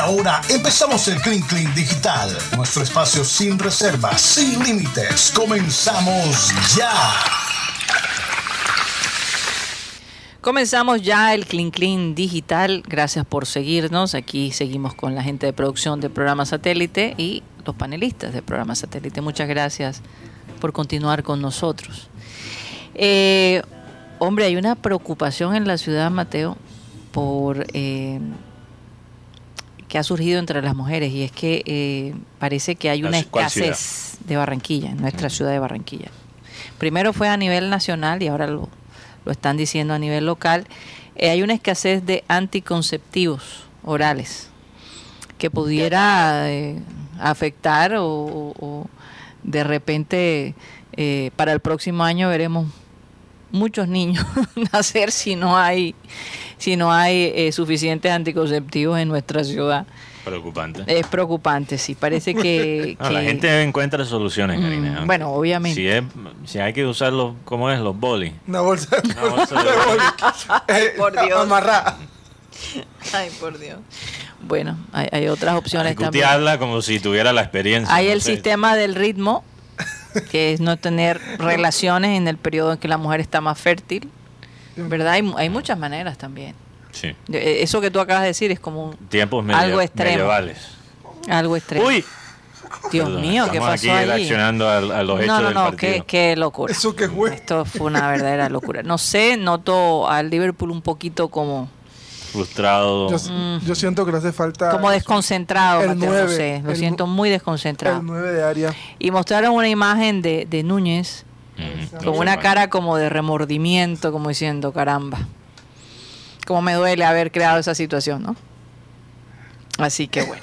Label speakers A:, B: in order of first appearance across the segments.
A: ahora empezamos el Clean Clean Digital, nuestro espacio sin reservas, sin límites. Comenzamos ya.
B: Comenzamos ya el Clean Clean Digital. Gracias por seguirnos. Aquí seguimos con la gente de producción de programa satélite y los panelistas de programa satélite. Muchas gracias por continuar con nosotros. Eh, hombre, hay una preocupación en la ciudad, Mateo, por eh, que ha surgido entre las mujeres y es que eh, parece que hay una escasez de Barranquilla, en nuestra ciudad de Barranquilla. Primero fue a nivel nacional y ahora lo, lo están diciendo a nivel local. Eh, hay una escasez de anticonceptivos orales que pudiera eh, afectar o, o- o de repente para el próximo año veremos muchos niños nacer si no hay si no hay eh, suficientes anticonceptivos en nuestra ciudad.
C: Preocupante.
B: Es preocupante, sí. Parece que...
C: No, la
B: que-
C: gente encuentra soluciones,
B: Mm,
C: Karina,
B: bueno, obviamente.
C: Si, es, si hay que usar los, ¿cómo es? Los boli.
D: Una bolsa de
C: Una bolsa de
D: boli. Eh,
B: Por Dios.
D: Amarrada.
B: Ay, por Dios. Bueno, hay, hay otras opciones
C: Guti
B: también.
C: habla como si tuviera la experiencia.
B: Hay
C: no
B: el
C: sé.
B: sistema del ritmo, que es no tener relaciones en el periodo en que la mujer está más fértil. ¿Verdad? Hay, hay muchas maneras también.
C: Sí.
B: Eh, Eso que tú acabas de decir es como
C: Tiempos medio-
B: Algo extremo.
C: medievales.
B: algo extremo.
C: Uy,
B: Dios
C: perdón,
B: mío, ¿qué pasó
C: aquí
B: ahí?
C: reaccionando a, a los hechos
B: no, no,
C: del
B: no, qué, qué locura.
D: ¿Eso qué fue?
B: Esto fue una verdadera locura. No sé, noto al Liverpool un poquito como,
C: Frustrado.
D: Yo, yo siento que le hace falta.
B: como desconcentrado,
D: El
B: Mateo, no
D: nueve,
B: sé, lo
D: el
B: siento muy
D: El
B: desconcentrado.
D: 9 de área.
B: Y mostraron una imagen de, de Núñez Con una cara como de remordimiento, como diciendo, caramba, cómo me duele haber creado esa situación, ¿no? Así que bueno.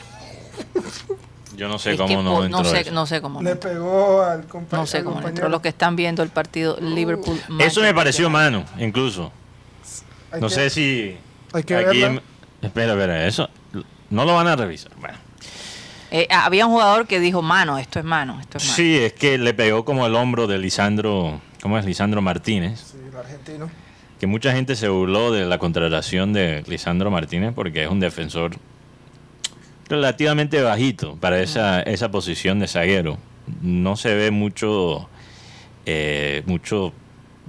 C: Yo no sé
B: Es
C: cómo no entró
B: no sé,
C: eso.
B: no sé cómo. no
D: Le
B: entró.
D: pegó al, compa
B: No sé cómo no entró.
D: compañero.
B: Los que están viendo el partido Liverpool.
C: Eso me pareció mano, incluso.
D: Hay
C: no
D: que-
C: sé si
D: Hay que
C: aquí...
D: verla.
C: Espera, espera, eso no lo van a revisar. Bueno.
B: Eh, había un jugador que dijo, mano, esto es mano, esto es mano.
C: Sí, es que le pegó como el hombro de Lisandro, ¿cómo es? Lisandro Martínez.
D: Sí, el argentino.
C: Que mucha gente se burló de la contratación de Lisandro Martínez porque es un defensor relativamente bajito para esa, esa posición de zaguero. No se ve mucho, eh, mucho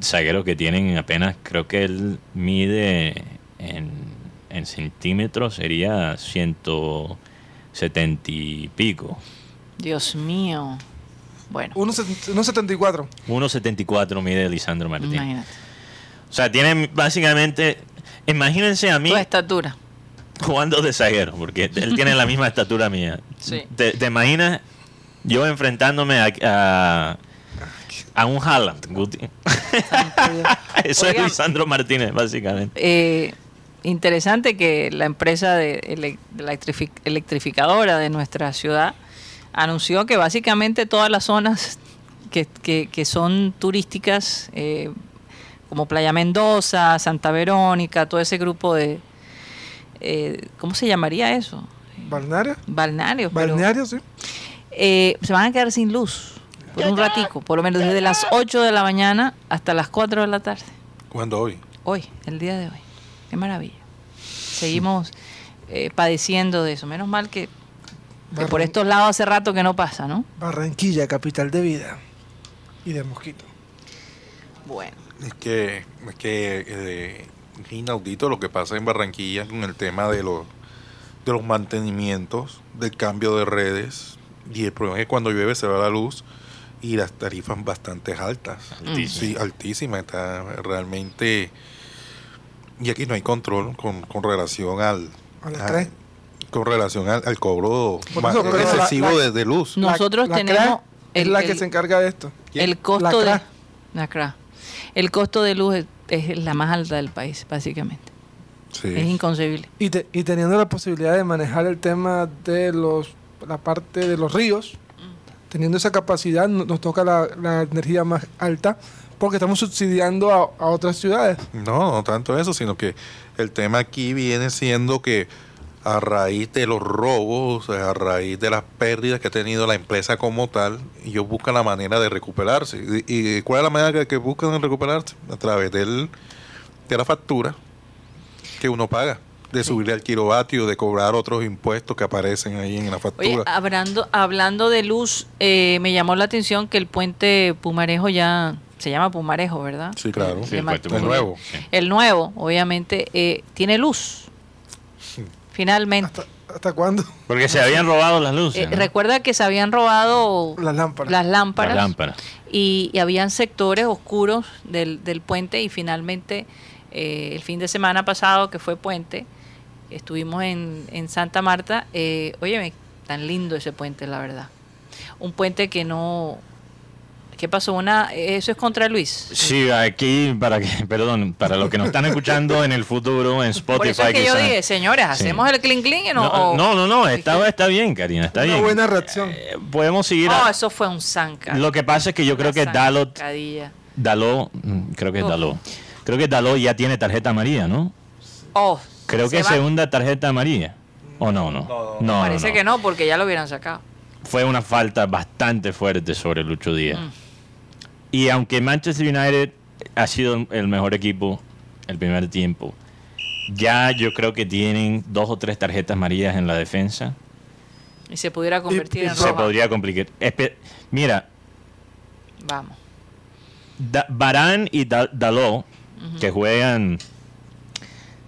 C: zaguero que tienen apenas, creo que él mide en, en centímetros, sería 170 y pico.
B: Dios mío. Bueno,
D: 1.74.
C: 1.74 mide Lisandro Martínez.
B: imagínate.
C: O sea, tienen básicamente, imagínense a mí
B: Tu estatura.
C: jugando de zaguero, porque él tiene la misma estatura mía.
B: Sí.
C: ¿Te, te imaginas yo enfrentándome a, a, a un Haaland? Guti? Eso
B: Oigan,
C: es Lisandro Martínez, básicamente.
B: eh, interesante que la empresa de ele- de la electrifi- electrificadora de nuestra ciudad anunció que básicamente todas las zonas que, que- que son turísticas, eh, como Playa Mendoza, Santa Verónica, todo ese grupo de... eh, ¿Cómo se llamaría eso?
D: ¿Balneario?
B: Balnearios. pero-
D: ¿Balneario, sí?
B: eh, se van a quedar sin luz por un ratico, por lo menos desde las 8 de la mañana hasta las 4 de la tarde.
E: ¿Cuándo hoy?
B: Hoy, el día de hoy. Qué maravilla. Seguimos eh, padeciendo de eso. Menos mal que, que por estos lados hace rato que no pasa, ¿no?
D: Barranquilla, capital de vida. Y de mosquito.
B: Bueno.
E: Es que, es que eh, es inaudito lo que pasa en Barranquilla con el tema de los, de los mantenimientos, del cambio de redes. Y el problema es que cuando llueve se va la luz y las tarifas bastante altas.
C: Altísimo.
E: Sí, altísima. Está realmente... Y aquí no hay control con, con relación al...
D: ¿A las
E: a-
D: tres?
E: con relación al, al cobro
D: eso, la-
E: excesivo
D: la-
E: de, de luz.
B: No. Nosotros
D: La- la
B: tenemos
D: es
B: el-
D: la que
B: el-
D: se encarga de esto.
B: El costo
D: La
B: de... La CRA. El costo de luz es, es la más alta del país, básicamente.
E: Sí.
B: Es inconcebible.
D: Y, te- y teniendo la posibilidad de manejar el tema de los la parte de los ríos, teniendo esa capacidad, no- nos toca la, la energía más alta porque estamos subsidiando a, a otras ciudades.
E: No, no tanto eso, sino que el tema aquí viene siendo que a raíz de los robos, a raíz de las pérdidas que ha tenido la empresa como tal, ellos buscan la manera de recuperarse. ¿Y, y cuál es la manera que, que buscan recuperarse? A través del, de la factura que uno paga. de subir el kilovatio, de cobrar otros impuestos que aparecen ahí en la
B: Oye,
E: factura.
B: hablando, hablando de luz, eh, me llamó la atención que el puente Pumarejo ya se llama Pumarejo, ¿verdad?
E: Sí, claro.
C: Sí, el
E: nuevo.
B: El nuevo, obviamente, eh, tiene luz. Finalmente.
D: ¿Hasta, hasta cuándo?
C: Porque se habían robado las luces.
B: Eh,
C: ¿no?
B: Recuerda que se habían robado
D: Las lámparas.
B: las lámparas,
C: Las lámparas.
B: Y, y habían sectores oscuros del, del puente y finalmente eh, el fin de semana pasado que fue puente, estuvimos en, en Santa Marta, eh, óyeme, tan lindo ese puente, la verdad. Un puente que no... ¿Qué pasó? Una, eso es contra Luis.
C: Sí, aquí, para que, perdón, para los que nos están escuchando en el futuro, en Spotify.
B: Por eso es que yo dije, señores,
C: Sí.
B: hacemos el clink clink y no...
C: No,
B: o-
C: no, no, no, está, está bien, Karina, está
D: Una
C: bien.
D: buena reacción.
C: Eh, podemos seguir.
B: Oh,
C: a-
B: eso fue un zanca.
C: Lo que pasa es que yo creo que Dalot,
B: zancadilla.
C: Dalot, mm, creo que es
B: Uf.
C: Dalot, creo que Dalot ya tiene tarjeta amarilla, ¿no?
B: Oh,
C: Creo
B: se
C: que
B: va-
C: segunda tarjeta amarilla. ¿O no, no?
E: No,
C: No,
B: Parece
C: no.
B: que no, porque ya lo hubieran sacado.
C: Fue una falta bastante fuerte sobre Lucho Díaz.
B: Mm.
C: Y aunque Manchester United ha sido el mejor equipo el primer tiempo, ya yo creo que tienen dos o tres tarjetas amarillas en la defensa.
B: Y se pudiera convertir
D: y
B: en
C: Se
B: roja.
C: podría complicar. Espe- Mira,
B: Vamos.
C: Da- Varane y Da- Dalot, que juegan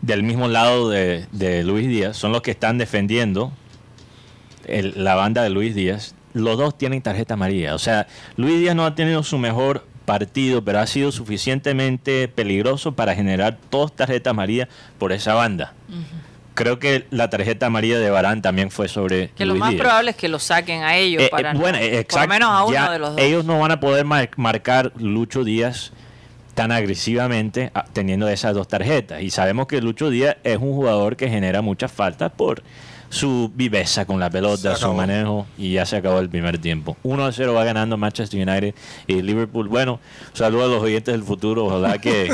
C: del mismo lado de, de Luis Díaz, son los que están defendiendo el- la banda de Luis Díaz. Los dos tienen tarjeta amarilla. O sea, Luis Díaz no ha tenido su mejor partido, pero ha sido suficientemente peligroso para generar dos tarjetas amarillas por esa banda. Creo que la tarjeta amarilla de Varane también fue sobre
B: Que lo más
C: Díaz.
B: probable es que lo saquen a ellos
C: Eh, eh,
B: para no-
C: bueno, eh,
B: por
C: exacto.
B: menos a uno
C: Ya
B: de los dos.
C: Ellos no van a poder mar- marcar Lucho Díaz tan agresivamente ah, teniendo esas dos tarjetas. Y sabemos que Lucho Díaz es un jugador que genera muchas faltas por su viveza con la pelota, su manejo y ya se acabó el primer tiempo. 1 a 0 va ganando Manchester United y Liverpool. Bueno, saludos a los oyentes del futuro. Ojalá que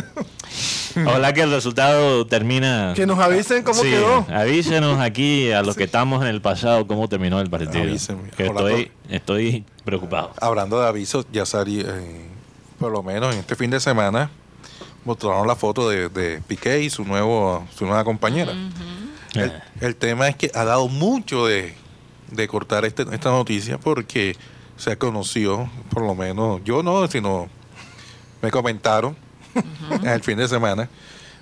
C: ojalá que el resultado termina.
D: Que nos avisen cómo
C: Sí,
D: quedó.
C: Avísenos aquí a los que estamos en el pasado cómo terminó el partido.
E: Avísenme.
C: Que estoy, estoy preocupado.
E: Hablando de avisos, ya salió, eh, por lo menos en este fin de semana, mostraron la foto de, de Piqué y su nuevo su nueva compañera. El tema es que ha dado mucho de, de cortar este- esta noticia porque se conoció, por lo menos, yo no, sino me comentaron el fin de semana.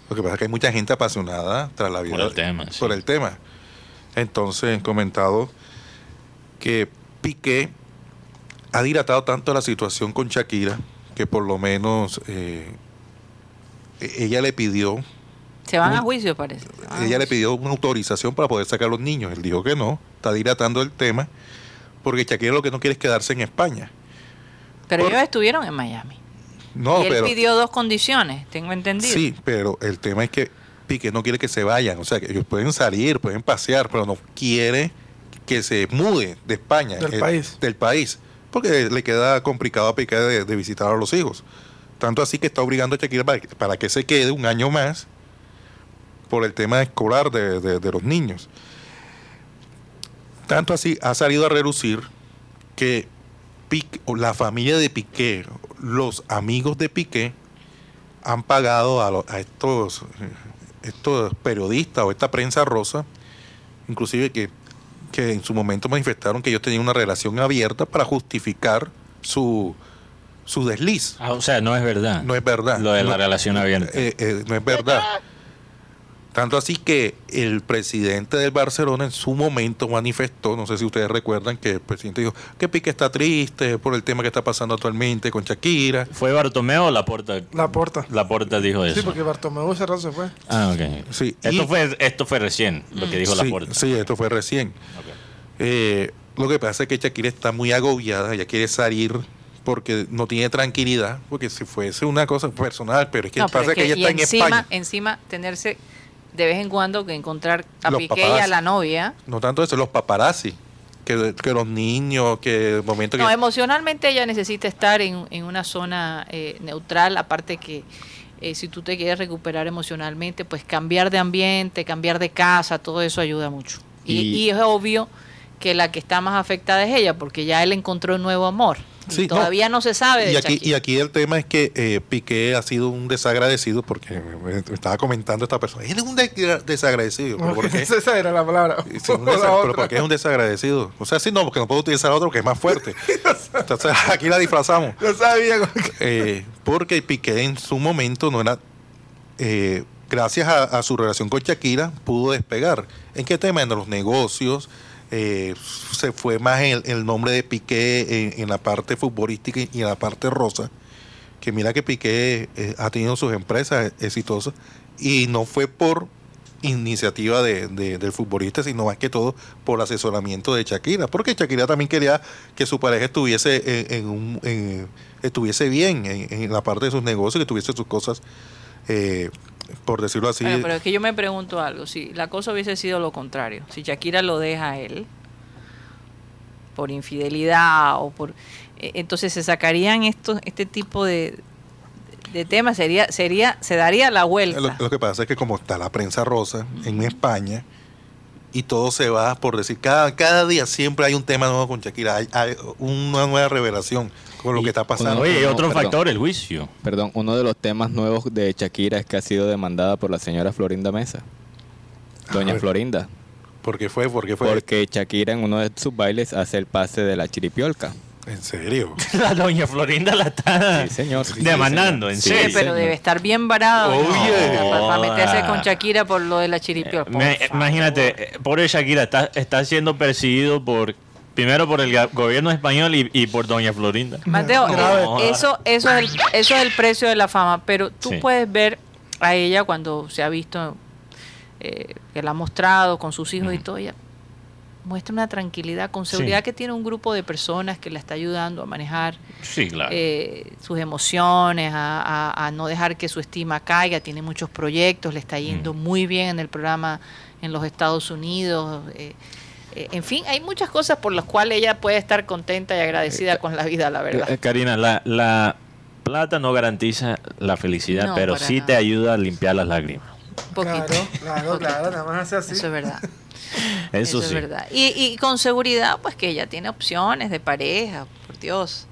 E: Lo que pasa es que hay mucha gente apasionada tras la vida
C: Por el tema, sí.
E: por el tema. Entonces, comentado que Piqué ha dilatado tanto la situación con Shakira que por lo menos eh, e- ella le pidió
B: Se van a juicio, parece. A
E: ella le pidió una autorización para poder sacar a los niños. Él dijo que no, está dilatando el tema porque Shakira lo que no quiere es quedarse en España.
B: Pero
E: por-
B: ellos estuvieron en Miami.
E: No,
B: y él
E: pero
B: pidió dos condiciones, tengo entendido.
E: sí, pero el tema es que Piqué no quiere que se vayan, o sea, que ellos pueden salir, pueden pasear, pero no quiere que se mude de España,
D: Del
E: eh,
D: país.
E: del país, porque le queda complicado a Piqué de, de visitar a los hijos. Tanto así que está obligando a Shakira para que, para que se quede un año más por el tema escolar de, de- de los niños. Tanto así ha salido a relucir que o la familia de Piqué, los amigos de Piqué, han pagado a, lo- a estos, eh, estos periodistas o esta prensa rosa, inclusive que, que en su momento manifestaron que ellos tenían una relación abierta para justificar su, su desliz.
C: Ah, o sea, no es verdad.
E: No es verdad.
C: Lo de la
E: No-
C: relación abierta.
E: Eh, eh, no es verdad. Tanto así que el presidente del Barcelona en su momento manifestó, no sé si ustedes recuerdan, que el presidente dijo que Piqué está triste por el tema que está pasando actualmente con Shakira.
C: ¿Fue Bartomeo o Laporta?
D: La porta.
C: Laporta dijo eso.
D: Sí, porque Bartomeu ese rato se fue.
C: Ah, ok.
E: Sí,
C: Esto,
E: y-
C: fue, esto fue recién, lo que dijo
E: sí,
C: Laporta.
E: sí, esto fue recién. Eh, lo que pasa es que Shakira está muy agobiada, ella quiere salir porque no tiene tranquilidad, porque si fuese una cosa personal, pero es que
B: No,
E: pasa
B: es
E: que, ella
B: y
E: está en España.
B: encima tenerse de vez en cuando que encontrar a
E: Los
B: Piqué y a la novia.
E: No tanto eso, los paparazzi, que, que los niños, que el momento
B: No,
E: que...
B: emocionalmente ella necesita estar en, en una zona eh, neutral, aparte que eh, si tú te quieres recuperar emocionalmente, pues cambiar de ambiente, cambiar de casa, todo eso ayuda mucho. Y,
C: Y-
B: y es obvio que la que está más afectada es ella, porque ya él encontró un nuevo amor.
E: Sí,
B: todavía no, se sabe de
E: Y aquí,
B: Shakira.
E: y aquí el tema es que eh, Piqué ha sido un desagradecido porque me, me estaba comentando esta persona. Él es un de- desagradecido. ¿Pero por qué?
D: Esa era la palabra.
E: Sí, un
D: La
E: desa- pero. ¿por qué es un desagradecido? O sea, sí, no, porque no puedo utilizar otro que es más fuerte. Entonces aquí la disfrazamos.
D: Yo sabía.
E: Eh, porque Piqué en su momento no era. eh, gracias a, a su relación con Shakira, pudo despegar. ¿En qué tema? En los negocios. Eh, se fue más el, nombre de Piqué en, la parte futbolística y en la parte rosa. Que mira que Piqué eh, ha tenido sus empresas exitosas y no fue por iniciativa de, de- del futbolista, sino más que todo por asesoramiento de Shakira, porque Shakira también quería que su pareja estuviese en, un, en- estuviese bien en, en la parte de sus negocios, que tuviese sus cosas, eh, por decirlo así.
B: Bueno, pero es que yo me pregunto algo. Si la cosa hubiese sido lo contrario, si Shakira lo deja a él por infidelidad o por. eh, Entonces se sacarían estos, este tipo de, de temas, sería, sería, se daría la vuelta.
E: Lo, lo que pasa es que como está la prensa rosa en España y todo se va por decir, cada, cada día siempre hay un tema nuevo con Shakira, hay, hay una nueva revelación con lo
F: Y
E: que está pasando.
C: Oye, y
F: no,
C: otro
F: perdón.
C: factor, el juicio.
F: Perdón, uno de los temas nuevos de Shakira es que ha sido demandada por la señora Florinda Mesa. Doña
E: ver.
F: Florinda.
E: ¿Por qué fue? ¿Por qué fue?
F: Porque Shakira en uno de sus bailes hace el pase de la chiripiolca.
E: ¿En serio?
C: La doña Florinda la está
F: Sí, señor.
C: demandando, en
F: Sí,
B: Sí,
C: serio.
B: pero
F: señor.
B: debe estar bien varado
E: Oye.
B: para, meterse con
C: Ah.
B: Shakira por lo de la chiripiol. por
C: Me-
B: favor.
C: imagínate, eh, pobre Shakira está, está siendo perseguido por primero por el gobierno español y, y por doña Florinda.
B: Mateo, eh, eso, eso, es el, eso es el precio de la fama, pero tú
C: Sí.
B: puedes ver a ella cuando se ha visto eh, que la ha mostrado con sus hijos y todo, ella muestra una tranquilidad, con seguridad
C: Sí.
B: que tiene un grupo de personas que la está ayudando a manejar
C: Sí, claro.
B: eh, sus emociones, a, a- a no dejar que su estima caiga, tiene muchos proyectos, le está yendo
C: Mm.
B: muy bien en el programa en los Estados Unidos. eh, en fin, hay muchas cosas por las cuales ella puede estar contenta y agradecida con la vida, la verdad.
C: Eh, Karina, la, la plata no garantiza la felicidad,
B: No,
C: pero sí
B: nada.
C: te ayuda a limpiar las lágrimas.
B: Un poquito.
D: Claro, claro, claro, nada más hace así.
B: Eso es verdad.
C: Eso,
B: es
C: sí.
B: verdad. Y, y con seguridad, pues que ella tiene opciones de pareja, por Dios.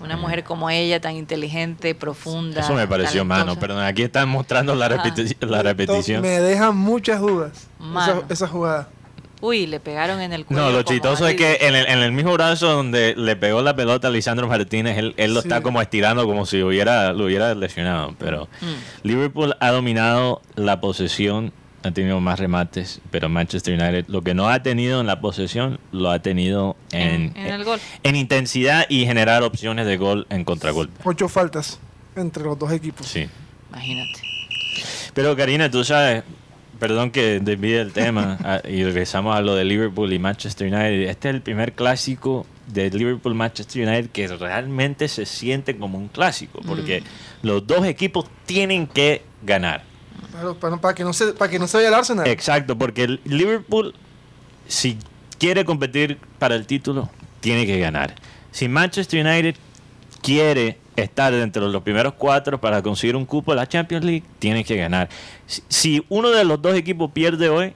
B: Una mujer como ella, tan inteligente, profunda.
C: Mm. Eso me pareció mano, perdón. Aquí están mostrando la, repeti- la repetición.
D: Me dejan muchas dudas
B: Mano.
D: esa, esa jugada.
B: Uy, le pegaron en el cuello.
C: No, lo chistoso es que en el, en el mismo brazo donde le pegó la pelota a Lisandro Martínez, él, él lo
D: Sí.
C: está como estirando como si hubiera, lo hubiera lesionado. Pero
B: Mm.
C: Liverpool ha dominado la posesión, ha tenido más remates, pero Manchester United lo que no ha tenido en la posesión lo ha tenido en,
B: En- en el gol.
C: en intensidad y generar opciones de gol en contragolpe.
D: Ocho faltas entre los dos equipos.
C: Sí.
B: Imagínate.
C: Pero Karina, tú sabes, perdón que desvíe el tema y regresamos a lo de Liverpool y Manchester United. Este es el primer clásico de Liverpool-Manchester United que realmente se siente como un clásico, porque los dos equipos tienen que ganar.
D: Para, para que no se, para que no se vaya el Arsenal.
C: Exacto, porque el Liverpool, si quiere competir para el título, tiene que ganar. Si Manchester United quiere estar dentro de los primeros cuatro para conseguir un cupo de la Champions League, tiene que ganar. Si, si uno de los dos equipos pierde hoy,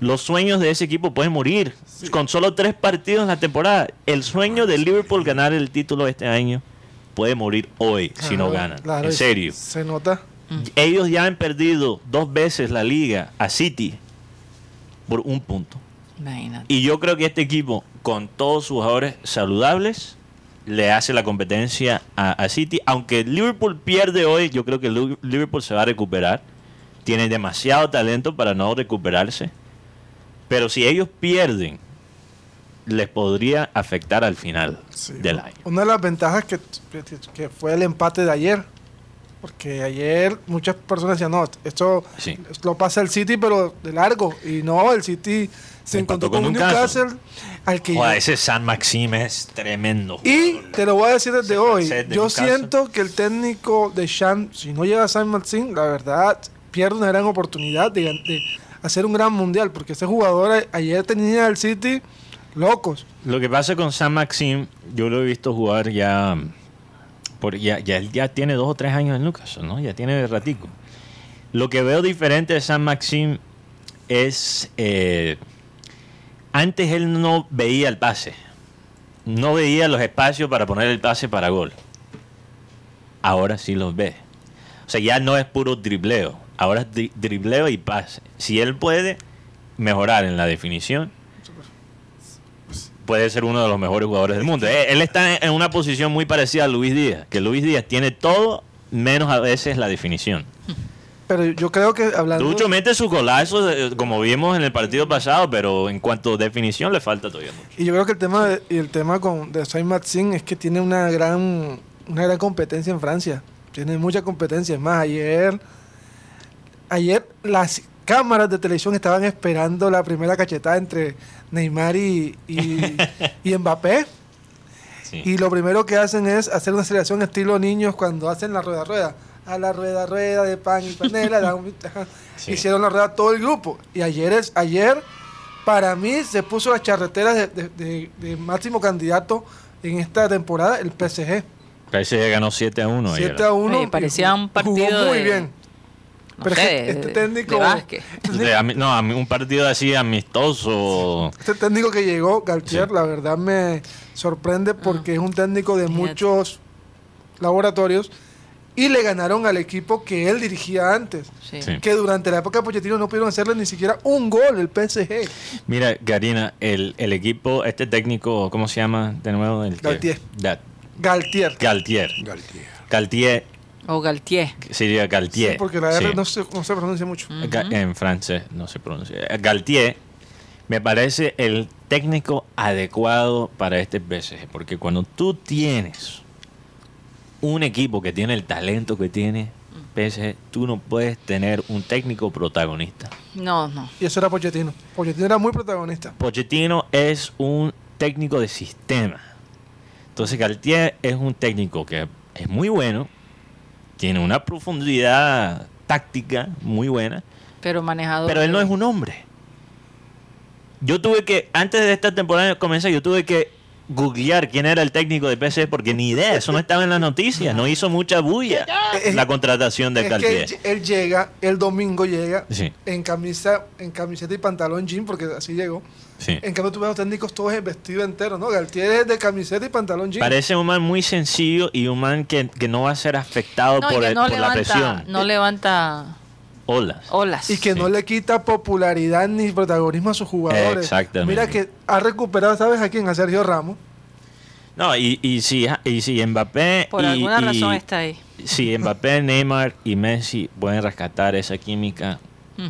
C: los sueños de ese equipo pueden morir. Con solo tres partidos en la temporada, el sueño de Liverpool ganar el título este año puede morir hoy si no ganan.
D: claro,
C: en serio.
D: Se nota.
C: Ellos ya han perdido dos veces la liga a City por un punto.
B: Imagínate.
C: Y yo creo que este equipo, con todos sus jugadores saludables, le hace la competencia a, a City. Aunque Liverpool pierde hoy, yo creo que Liverpool se va a recuperar. Tiene demasiado talento para no recuperarse. Pero si ellos pierden, les podría afectar al final
D: Sí.
C: del año.
D: Una de las ventajas que, que- fue el empate de ayer. Porque ayer muchas personas decían, no, esto
C: Sí.
D: lo pasa el City, pero de largo. Y no, el City se encontró
C: con
D: con un
C: Newcastle.
D: Newcastle al que
C: Joder,
D: yo-
C: ese San Maxime es tremendo.
D: Y te lo voy a decir desde
C: Ese
D: hoy.
C: de
D: Yo siento que el técnico de Shan, si no llega a San Martín, la verdad, pierde una gran oportunidad de, de hacer un gran mundial. Porque ese jugador ayer tenía al City locos.
C: Lo que pasa con San Maxim, yo lo he visto jugar ya, por, ya, ya, él ya tiene dos o tres años en Lucas, ¿no? Ya tiene ratico. Lo que veo diferente de San Maxim es, eh, antes él no veía el pase. no veía los espacios para poner el pase para gol. Ahora sí los ve. O sea, ya no es puro dribleo. Ahora es dri- dribleo y pase. Si él puede mejorar en la definición, puede ser uno de los mejores jugadores del mundo. Él, él está en una posición muy parecida a Luis Díaz, que Luis Díaz tiene todo menos a veces la definición.
D: Pero yo creo que hablando...
C: Lucho mete su golazo, eh, como vimos en el partido pasado, pero en cuanto a definición le falta todavía mucho.
D: Y yo creo que el tema de- y el tema con de Saint Maxim es que tiene una gran una gran competencia en Francia. Tiene mucha competencia. Es más, ayer ayer las cámaras de televisión estaban esperando la primera cachetada entre Neymar y, y, y Mbappé.
C: Sí.
D: Y lo primero que hacen es hacer una aceleración estilo niños cuando hacen la rueda rueda. A la rueda rueda de pan y panela.
C: Sí.
D: Hicieron la rueda todo el grupo. Y ayer es ayer para mí se puso las charreteras de, de- de- de máximo candidato en esta temporada el PSG.
C: PSG ganó 7 a 1 ayer.
D: 7 a 1.
B: Oye, parecía un partido
D: muy
B: de-
D: bien.
B: No
D: Pero
B: sé,
D: este técnico-
B: de básquet.
C: De no, a mí un partido así amistoso.
D: Este técnico que llegó, Galtier,
C: Sí.
D: la verdad me sorprende porque es un técnico de.
B: Fíjate.
D: muchos laboratorios y le ganaron al equipo que él dirigía antes.
B: Sí.
C: Sí.
D: Que durante la época de Pochettino no pudieron hacerle ni siquiera un gol el PSG.
C: Mira, Karina, el, el equipo, este técnico, ¿cómo se llama de nuevo? El que-
D: Galtier. Galtier.
C: Galtier.
E: Galtier.
C: Galtier,
B: O Galtier.
C: sería Galtier.
D: Sí, porque la R
C: Sí.
D: no, se, no se pronuncia mucho.
C: En francés no se pronuncia. Galtier me parece el técnico adecuado para este PSG, porque cuando tú tienes un equipo que tiene el talento que tiene PSG, tú no puedes tener un técnico protagonista.
B: No, no.
D: Y eso era Pochettino. Pochettino era muy protagonista.
C: Pochettino es un técnico de sistema. Entonces Galtier es un técnico que es muy bueno, tiene una profundidad táctica muy buena,
B: Pero manejador.
C: pero él no es un hombre. Yo tuve que, antes de esta temporada comenzar, yo tuve que googlear quién era el técnico de PC porque ni idea, eso no estaba en las noticias, no hizo mucha bulla
D: Es-
C: la contratación de Galtier.
D: él, él llega, el domingo llega
C: Sí.
D: en camisa, en camiseta y pantalón jean, porque así llegó.
C: Sí.
D: En cambio, tú ves a los técnicos todos en vestido entero, ¿no? Galtier es de camiseta y pantalón jean.
C: Parece un man muy sencillo y un man que, que no va a ser afectado
B: No,
C: por,
B: que
C: el-
B: no
C: por la presión.
B: no levanta
C: Olas.
B: olas.
D: Y que no le quita popularidad ni protagonismo a sus jugadores.
C: Exactamente.
D: Mira que ha recuperado, ¿sabes a quién? A Sergio Ramos.
C: No, y, y si, y si Mbappé
B: Por
C: y,
B: alguna
C: y-
B: razón está ahí.
C: si Mbappé, Neymar y Messi pueden rescatar esa química,
B: Mm.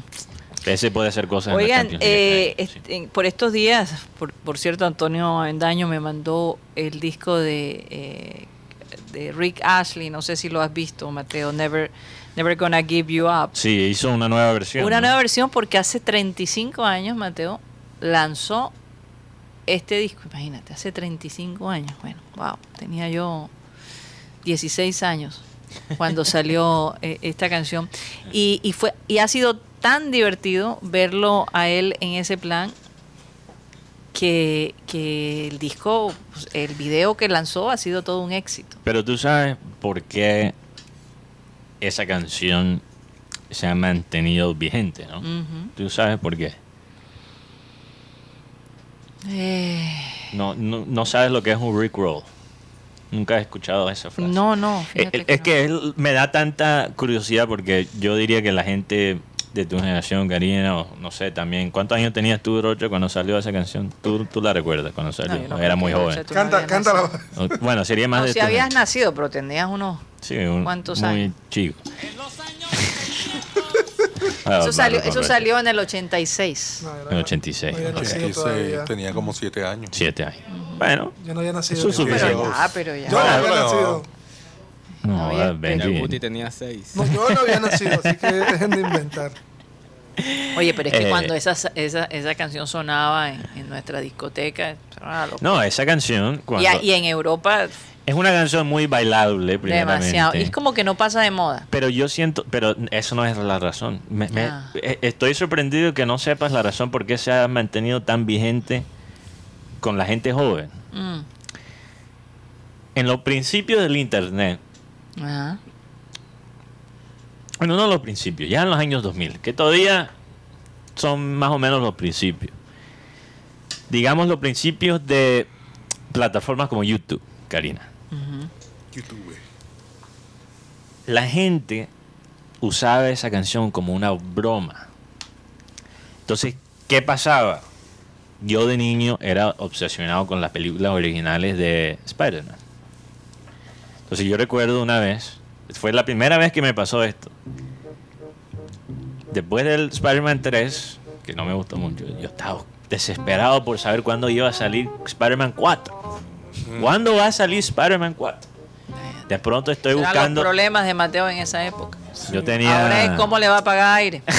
C: ese puede hacer cosas en la
B: Oigan,
C: Champions League.
B: eh,
C: Sí.
B: este, por estos días, por, por cierto, Antonio Endaño me mandó el disco de, eh, de Rick Ashley, no sé si lo has visto, Mateo, Never, Never Gonna Give You Up.
C: Sí, hizo una nueva versión.
B: Una
C: ¿no?
B: nueva versión porque hace 35 años, Mateo, lanzó este disco. Imagínate, hace 35 años. Bueno, wow, tenía yo 16 años cuando salió eh, esta canción. Y, y, fue, y ha sido tan divertido verlo a él en ese plan que, que el disco, pues, el video que lanzó ha sido todo un éxito.
C: Pero tú sabes por qué esa canción se ha mantenido vigente, ¿no?
B: Ujú.
C: Tú sabes por qué.
B: Eh,
C: No, no, no sabes lo que es un Rick Roll. Nunca he escuchado esa frase.
B: no, no.
C: Eh, eh, es
B: no.
C: que él me da tanta curiosidad porque yo diría que la gente de tu generación, Karina, o no sé, también. ¿Cuántos años tenías tú, Rocha, cuando salió esa canción? ¿Tú, tú la recuerdas cuando salió?
B: No, yo no
C: Era muy joven.
B: Rocha,
D: Canta, cántala.
C: O- Bueno, sería más
B: No,
C: de
B: si
C: tu
B: habías nacido, pero tenías unos...
C: Sí, un-
B: ¿Cuántos
C: muy
B: años?
C: chico. Ah,
B: Eso salió, eso salió en el 86.
D: No,
C: En 86,
D: no había
C: ok.
D: nacido
E: 86,
D: todavía.
E: tenía como 7 años.
C: Siete años. Bueno,
D: Yo no había nacido.
C: Eso es
D: Yo-
C: suficiente.
B: Pero ya, pero ya.
D: Yo no había
E: bueno.
D: nacido.
C: no,
B: Había-
C: ah, Benji.
F: Guti tenía seis.
D: No, yo no había nacido, así que dejen de inventar.
B: Oye, pero es que
C: Eh.
B: cuando esa, esa, esa canción sonaba en, en nuestra discoteca.
C: No, esa canción,
B: y,
C: cuando,
B: a- y en Europa,
C: es una canción muy bailable, primeramente.
B: demasiado. Y es como que no pasa de moda.
C: Pero yo siento, pero eso no es la razón. Me- me-
B: Ah.
C: eh, estoy sorprendido que no sepas la razón por qué se ha mantenido tan vigente con la gente joven.
B: Mm.
C: En los principios del Internet,
B: Ajá.
C: bueno, no los principios, ya en los años 2000, que todavía son más o menos los principios. Digamos los principios de plataformas como YouTube, Karina.
E: YouTube.
C: La gente usaba esa canción como una broma. Entonces, ¿qué pasaba? Yo de niño era obsesionado con las películas originales de Spider-Man. Entonces yo recuerdo una vez, fue la primera vez que me pasó esto. Después del Spider-Man 3, que no me gustó mucho, yo estaba desesperado por saber cuándo iba a salir Spider-Man 4. ¿Cuándo va a salir Spider-Man 4? De pronto estoy
B: Eran
C: buscando...
B: los problemas de Mateo en esa época.
C: Yo tenía...
B: Ahora es cómo le va a pagar aire.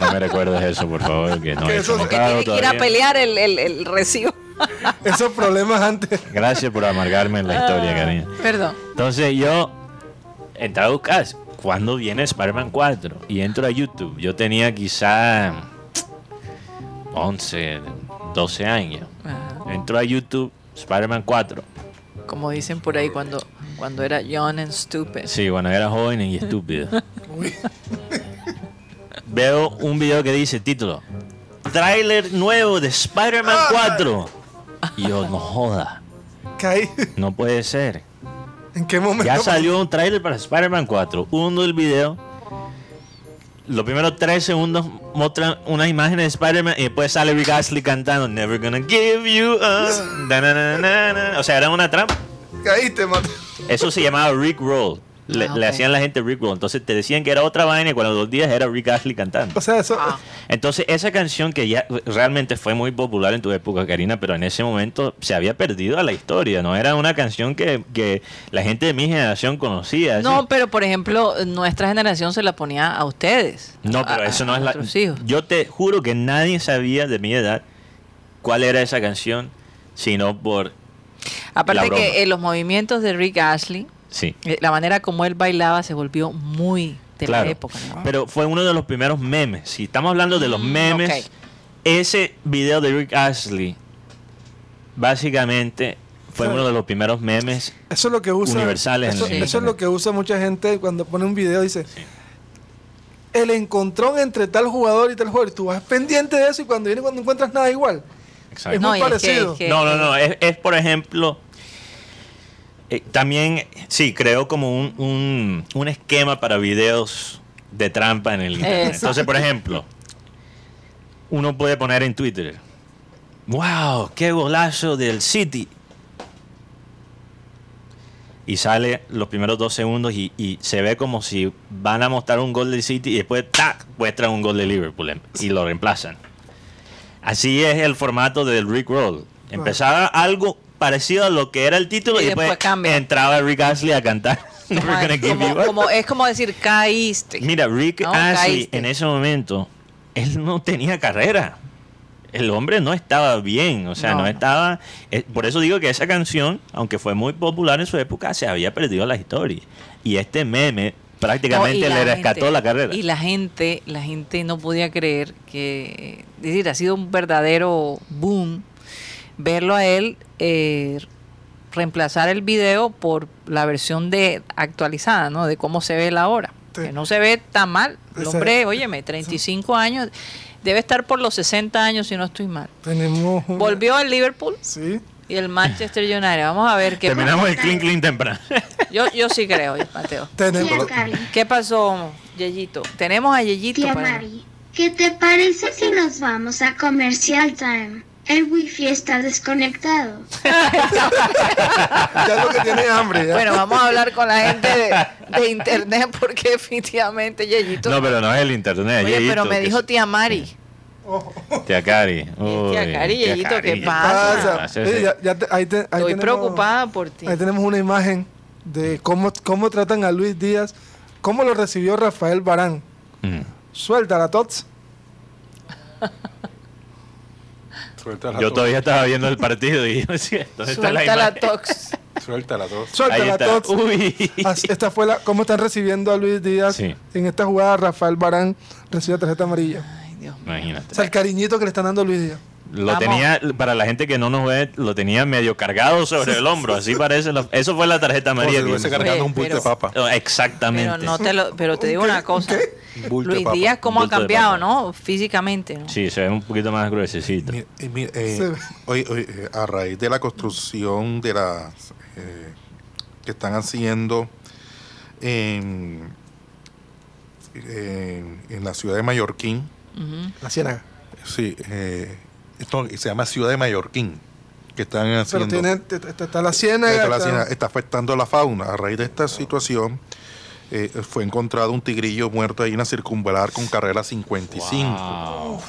C: No me recuerdes eso, por favor, que no
D: Que eso-
B: tiene que ir a pelear el, el, el recibo.
D: Esos problemas antes.
C: Gracias por amargarme en la historia, cariño.
B: Perdón.
C: Entonces yo entré a buscar cuándo viene Spider-Man 4 y entro a YouTube. Yo tenía quizá 11, 12 años.
B: Ajá.
C: Entro a YouTube, Spider-Man 4.
B: Como dicen por ahí cuando, cuando era young and stupid.
C: Sí, cuando era joven y estúpido. Veo un video que dice título. Tráiler nuevo de Spider-Man 4. Y yo, no joda,
D: Caí.
C: no puede ser.
D: ¿En qué momento?
C: Ya salió un tráiler para Spider-Man 4. Uno del video. Los primeros tres segundos muestran unas imágenes de Spider-Man y después sale Rick Astley cantando Never gonna give you up. Da, na, na, na, na. O sea, era una trampa.
D: Caíste, Mateo.
C: Eso se llamaba Rick Roll. Le,
B: Ah,
C: le hacían la gente Rick Roll. Entonces te decían que era otra vaina y cuando los días era Rick Astley cantando.
D: O sea, eso.
B: Ah.
C: Entonces esa canción que ya realmente fue muy popular en tu época, Karina, pero en ese momento se había perdido a la historia. No era una canción que, que la gente de mi generación conocía. así.
B: No, pero por ejemplo, nuestra generación se la ponía a ustedes.
C: No, pero
B: a-
C: eso no
B: a
C: es la.
B: hijos.
C: Yo te juro que nadie sabía de mi edad cuál era esa canción, sino por. la
B: Aparte
C: broma.
B: que eh, los movimientos de Rick Ashley,
C: Sí.
B: eh, la manera como él bailaba se volvió muy de
C: claro.
B: la época. ¿no?
C: Pero fue uno de los primeros memes. Si estamos hablando de los
B: Mm,
C: memes, ese video de Rick Ashley, básicamente fue
D: Claro.
C: uno de los primeros memes.
D: Eso es lo que usa.
C: Universales en
D: Eso, eso es lo que usa mucha gente cuando pone un video. Dice: El encontrón entre tal jugador y tal jugador. Tú vas pendiente de eso y cuando viene, cuando no encuentras nada igual.
C: Exacto.
D: Es muy
B: y que-
D: parecido.
B: que-
C: no, no, no. Es, es, por ejemplo. Eh, también, sí, creó como un, un, un esquema para videos de trampa en el internet. Entonces, por ejemplo, uno puede poner en Twitter: ¡Wow! ¡Qué golazo del City! Y sale los primeros dos segundos y, y se ve como si van a mostrar un gol del City y después ¡tac! muestran un gol de Liverpool y lo reemplazan. Así es el formato del Rick Roll. Empezaba algo parecido a lo que era el título
B: Y
C: y, después, entraba Rick Astley a cantar. Never
B: como, es como decir, caíste.
C: Mira, Rick
B: No,
C: Astley
B: caíste.
C: en ese momento, él no tenía carrera. El hombre no estaba bien, o sea,
B: No,
C: estaba... eh, por eso digo que esa canción, aunque fue muy popular en su época, se había perdido la historia. Y este meme prácticamente le
B: la
C: rescató
B: gente-
C: la carrera.
B: Y la gente, la gente no podía creer que, es decir, ha sido un verdadero boom verlo a él eh, reemplazar el video por la versión de actualizada, ¿no? De cómo se ve la hora.
D: Sí.
B: Que no se ve tan mal. El hombre, óyeme, 35 años, debe estar por los 60 años si no estoy mal.
D: Tenemos. una-
B: Volvió al Liverpool
D: Sí.
B: y el Manchester United. Vamos a ver qué
C: Terminamos el clean clean temprano.
B: Yo, yo sí creo, Mateo.
D: Tenemos.
B: ¿Qué pasó, Yeyito? Tenemos a Yeyito.
G: tía
B: para-
G: Mari, ¿qué te parece si nos vamos a Commercial Time? El wifi está desconectado.
D: Ya lo que tiene hambre. ya.
B: Bueno, vamos a hablar con la gente de, de internet porque definitivamente Yeyito.
C: No, pero no es el internet.
B: Oye,
C: Yeyito,
B: pero me dijo
C: es-
B: tía Mari.
C: Tía Cari.
B: tía Cari,
C: tía
B: Yeyito, ¿qué pasa?
D: Pasa.
C: Sí,
D: Oye,
C: sí.
D: ya- ya te- ahí te- ahí
B: Estoy
D: tenemos-
B: preocupada por ti.
D: Ahí tenemos una imagen de cómo, cómo tratan a Luis Díaz, cómo lo recibió Rafael Barán.
C: Mm.
D: Suéltala, Tots.
E: Suéltala
C: Yo
E: todo.
C: todavía estaba viendo el partido y yo decía, ¿dónde está la
B: Suelta la tox.
E: Suéltala todo.
C: Ahí
D: Suéltala,
C: está.
D: Tots.
C: Uy.
D: Así- Esta fue la, cómo están recibiendo a Luis Díaz.
C: Sí.
D: En esta jugada, Rafael Barán recibe tarjeta amarilla.
B: Ay, Dios.
D: O
C: Imagínate.
D: sea, el cariñito que le están dando a Luis Díaz.
C: Lo
B: Vamos.
C: tenía, para la gente que no nos ve, lo tenía medio cargado sobre el hombro. Así parece. la- eso fue la tarjeta
E: Como si
C: amarilla.
E: cargando
B: Oye,
E: un bulto de papa.
C: Oh, Exactamente.
B: Pero no te lo, pero te digo una cosa.
E: Un bulto
B: Luis
E: papa.
B: Díaz cómo ha cambiado. ¿no? Físicamente, ¿no?
C: Sí, se ve un poquito más gruesecito.
E: Mi- eh, eh, oye, oye, eh, a raíz de la construcción de las eh, que están haciendo en, en, en la ciudad de Mallorquín,
B: Ujú.
D: La ciénaga.
E: sí, eh, esto se llama ciudad de Mallorquín, que están haciendo.
D: Pero tiene, te- está la ciénaga.
E: Está, la
D: está-
E: ciénaga, está afectando a la fauna. A raíz de esta situación, eh, fue encontrado un tigrillo muerto ahí en la circunvalar con carrera 55.
C: Wow.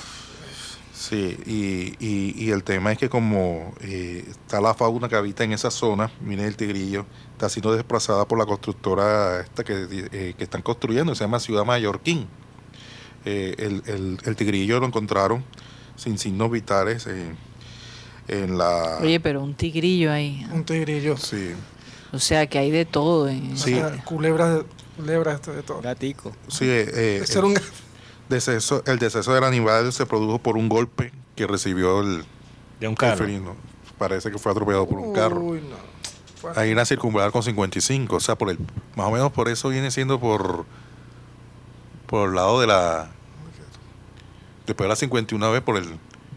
E: Sí, y, y- y el tema es que como eh, está la fauna que habita en esa zona, miren el tigrillo, está siendo desplazada por la constructora esta que, eh, que están construyendo, se llama Ciudad Mallorquín. Eh, el, el- el tigrillo lo encontraron sin signos vitales en, en la...
B: Oye, pero un tigrillo ahí.
D: Un tigrillo.
E: Sí,
B: O sea, que hay de todo. En
E: Sí.
D: O sea, culebras, de- culebras, esto de todo.
F: Gatico.
E: sí, eh, eh,
D: Ese era un-
E: deceso- el deceso del animal se produjo por un golpe que recibió el,
C: De un carro.
E: felino. Parece que fue atropellado por un carro.
D: Uy, no. Bueno,
E: Hay una circunvalar con 55, o sea, por el más o menos por eso viene siendo por por el lado de la después de la 51 vez por el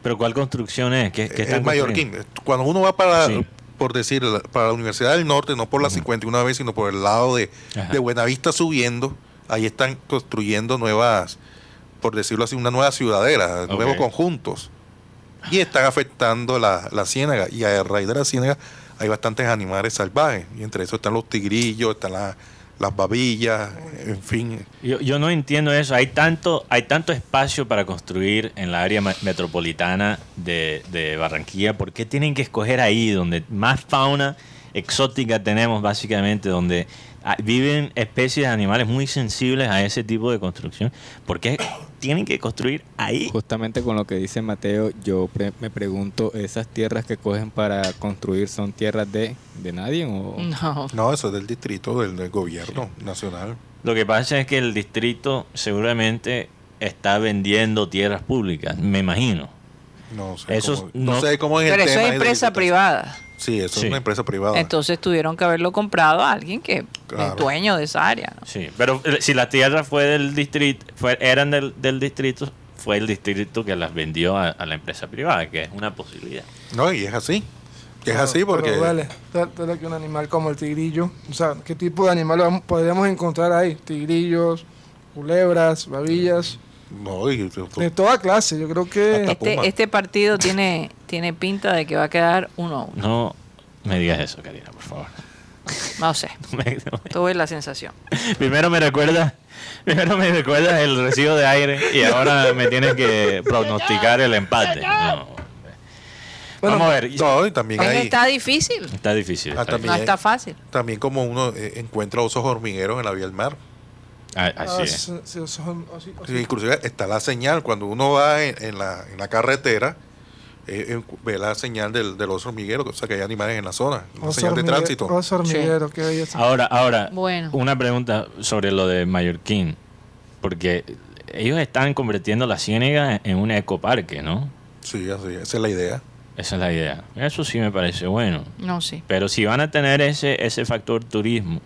C: Pero ¿cuál construcción es? ¿Qué, qué
E: el
C: están
E: Mallorquín. Cuando uno va para
C: Sí.
E: Por decir para la Universidad del Norte, no por la 51 vez, sino por el lado de,
C: Ajá.
E: de Buenavista subiendo, ahí están construyendo nuevas por decirlo así, una nueva ciudadela,
C: Ok.
E: nuevos conjuntos. Y están afectando la, la ciénaga. Y a raíz de la ciénaga hay bastantes animales salvajes. Y entre eso están los tigrillos, están la- las babillas, en fin.
C: Yo, yo no entiendo eso. Hay tanto, hay tanto espacio para construir en la área metropolitana de, de Barranquilla. ¿Por qué tienen que escoger ahí donde más fauna exótica tenemos básicamente, donde viven especies de animales muy sensibles a ese tipo de construcción? ¿Por qué tienen que construir ahí?
F: Justamente con lo que dice Mateo, yo pre- me pregunto, ¿esas tierras que cogen para construir son tierras de, de nadie o...?
B: No.
E: No, eso es del distrito, del, del gobierno nacional.
C: Lo que pasa es que el distrito seguramente está vendiendo tierras públicas, me imagino.
E: No sé,
C: Eso
E: cómo,
C: es-
E: no
C: no-
E: sé cómo es
B: Pero
E: el
B: eso
E: tema
B: es empresa privada.
E: Sí, eso
C: Sí.
E: es una empresa privada.
B: Entonces tuvieron que haberlo comprado a alguien que
E: Claro.
B: es dueño de esa área. ¿no?
C: Sí, pero eh, si la tierra fue del distrito, fue, eran del, del distrito, fue el distrito que las vendió a, a la empresa privada, que es una posibilidad.
E: No, y es así. Es
D: Pero-
E: así porque...
D: Pero vale, tal- tal que un animal como el tigrillo, o sea, ¿qué tipo de animal podríamos encontrar ahí? Tigrillos, culebras, babillas,
E: No, y-
D: de toda clase. Yo creo que
B: Este, este partido tiene, tiene pinta de que va a quedar uno a uno.
C: No me digas eso, Karina, por favor.
B: No sé.
C: Me-
B: Tuve la sensación.
C: primero me recuerdas, primero me recuerdas el recibo de aire y ahora me tienes que pronosticar el empate. No.
D: Bueno,
C: Vamos a ver.
E: No, también
B: está difícil.
C: Está difícil.
E: Ah,
C: está
E: también
B: No
E: hay-
B: está fácil.
E: También como uno eh, encuentra osos hormigueros en la vía del mar.
C: Ah, así
D: ah,
C: es.
D: así.
E: Sí, inclusive está la señal. Cuando uno va en, en la, en la carretera, eh, eh, ve la señal del, del oso hormiguero, o sea que hay animales en la zona. Una
D: Oso
E: señal de tránsito.
D: Oso hormiguero, qué belleza.
C: Ahora, ahora,
B: Bueno.
C: una pregunta sobre lo de Mallorquín, porque ellos están convirtiendo la ciénaga en un ecoparque, ¿no?
E: Sí, así, esa es la idea.
C: Esa es la idea. Eso sí me parece bueno.
B: No, sí.
C: Pero si van a tener ese, ese factor turismo,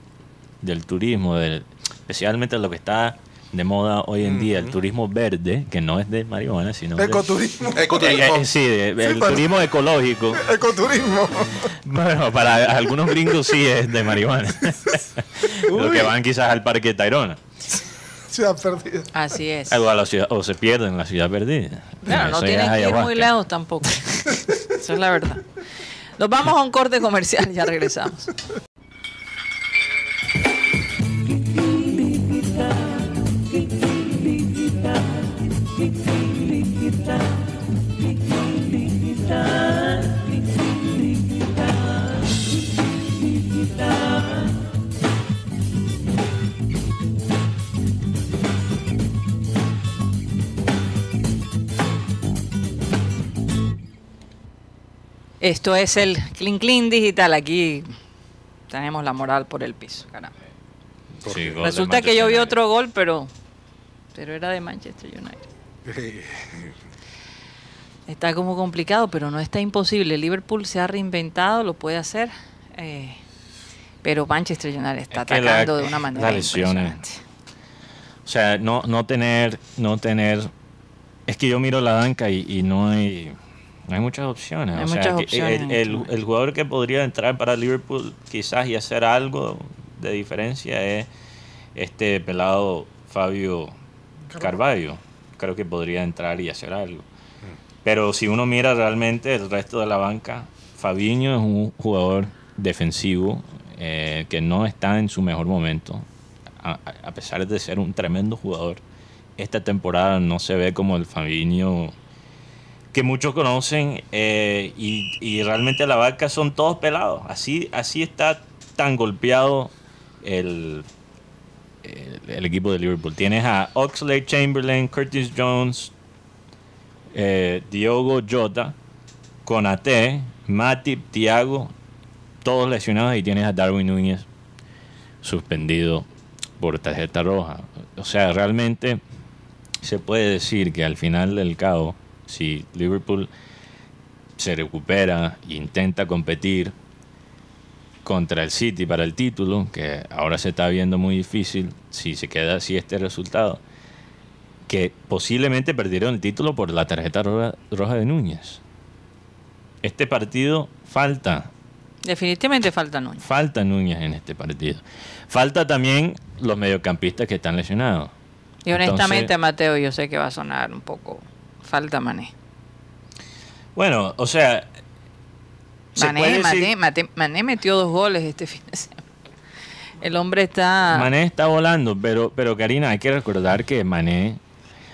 C: del turismo, del, especialmente lo que está de moda hoy en día, el turismo verde, que no es de marihuana, sino de-
D: Ecoturismo.
C: Eh,
E: Ecoturismo.
C: eh, sí, de- el
D: pero-
C: turismo ecológico.
D: Ecoturismo.
C: Bueno, para algunos gringos sí es de marihuana. Los que van quizás al parque de Tayrona.
D: Ciudad perdida.
B: Así es.
C: O, a la ciudad, o se pierden en la ciudad perdida.
B: Claro, no
C: ya
B: tienen que ir muy lejos tampoco. Esa es la verdad. Nos vamos a un corte comercial, ya regresamos. Esto es el Clean Clean Digital. Aquí tenemos la moral por el piso, caramba.
C: Sí,
B: Resulta que yo vi otro gol, pero, pero era de Manchester United. Está como complicado, pero no está imposible. Liverpool se ha reinventado, lo puede hacer. eh, pero Manchester United está
C: Es que la-
B: atacando de una manera
C: las lesiones.
B: impresionante.
C: O sea, no, no tener, no tener. Es que yo miro la banca y, y no hay, no hay muchas opciones.
B: Hay
C: o sea,
B: muchas
C: que
B: opciones
C: el,
B: este
C: el- jugador que podría entrar para Liverpool quizás y hacer algo de diferencia es este pelado Fabio Carvalho. Creo que podría entrar y hacer algo. Pero si uno mira realmente el resto de la banca, Fabiño es un jugador defensivo eh, que no está en su mejor momento, a, a- a pesar de ser un tremendo jugador. Esta temporada no se ve como el Fabiño que muchos conocen eh, y, y realmente la banca son todos pelados. Así, así está tan golpeado el, el, equipo de Liverpool. Tienes a Oxlade Chamberlain, Curtis Jones, eh, Diogo Jota, Conate, Matip, Thiago, todos lesionados y tienes a Darwin Núñez suspendido por tarjeta roja. O sea, realmente se puede decir que al final del cabo, si Liverpool se recupera e intenta competir contra el City para el título, que ahora se está viendo muy difícil si se queda así este resultado, que posiblemente perdieron el título por la tarjeta roja, roja de Núñez. Este partido falta,
B: Definitivamente falta Núñez.
C: falta Núñez en este partido. Falta también los mediocampistas que están lesionados.
B: Y honestamente,
C: Entonces-
B: Mateo, yo sé que va a sonar un poco. Falta Mané.
C: Bueno, o sea, se
B: Mané,
C: puede
B: Mané,
C: decir-
B: Mané metió dos goles este fin de semana. El hombre está.
C: Mané está volando, pero, pero Karina, hay que recordar que Mané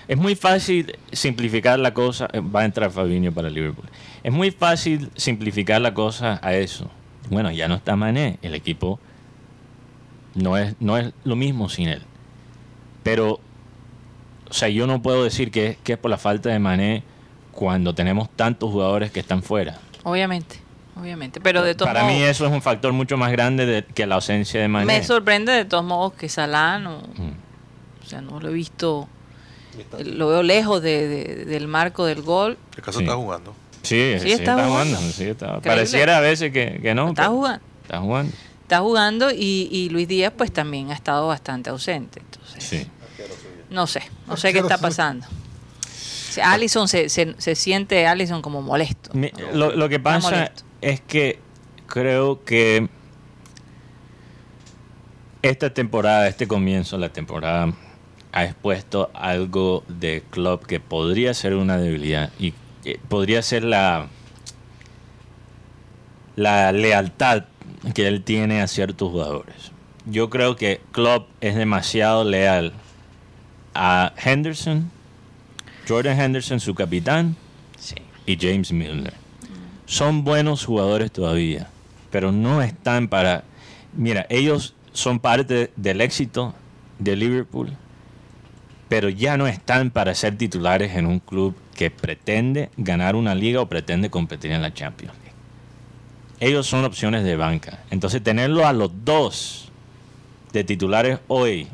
C: es muy fácil simplificar la cosa. eh, Va a entrar Fabinho para Liverpool. Es muy fácil simplificar la cosa a eso. Bueno, ya no está Mané, el equipo no es, no es lo mismo sin él. Pero, o sea, yo no puedo decir que, es- que es por la falta de Mané cuando tenemos tantos jugadores que están fuera.
B: Obviamente, obviamente. Pero de todos
C: Para mí
B: modos,
C: eso es un factor mucho más grande de- que la ausencia de Mané.
B: me sorprende de todos modos que Salah no.
C: Mm.
B: O sea, no lo he visto. Lo veo lejos de- de- del marco del gol.
E: El caso
C: Sí.
E: está jugando.
C: Sí, sí,
B: está
C: está,
B: jugando.
C: jugando. sí, está-
B: Increíble.
C: Pareciera a veces que, que no.
B: Está jugando.
C: Está jugando.
B: Está jugando y, y Luis Díaz pues también ha estado bastante ausente. Entonces,
C: Sí.
B: No sé, no sé qué está pasando. Allison se, se, se siente Allison como molesto.
C: Mi- lo, lo que pasa es que creo que esta temporada, este comienzo de la temporada, ha expuesto algo de club que podría ser una debilidad y eh, podría ser la la lealtad que él tiene a ciertos jugadores. Yo creo que Klopp es demasiado leal a Henderson, Jordan Henderson, su capitán,
B: Sí.
C: y James Milner. Son buenos jugadores todavía, pero no están para... Mira, ellos son parte del éxito de Liverpool, pero ya no están para ser titulares en un club que pretende ganar una liga o pretende competir en la Champions League. Ellos son opciones de banca. Entonces, tenerlo a los dos de titulares hoy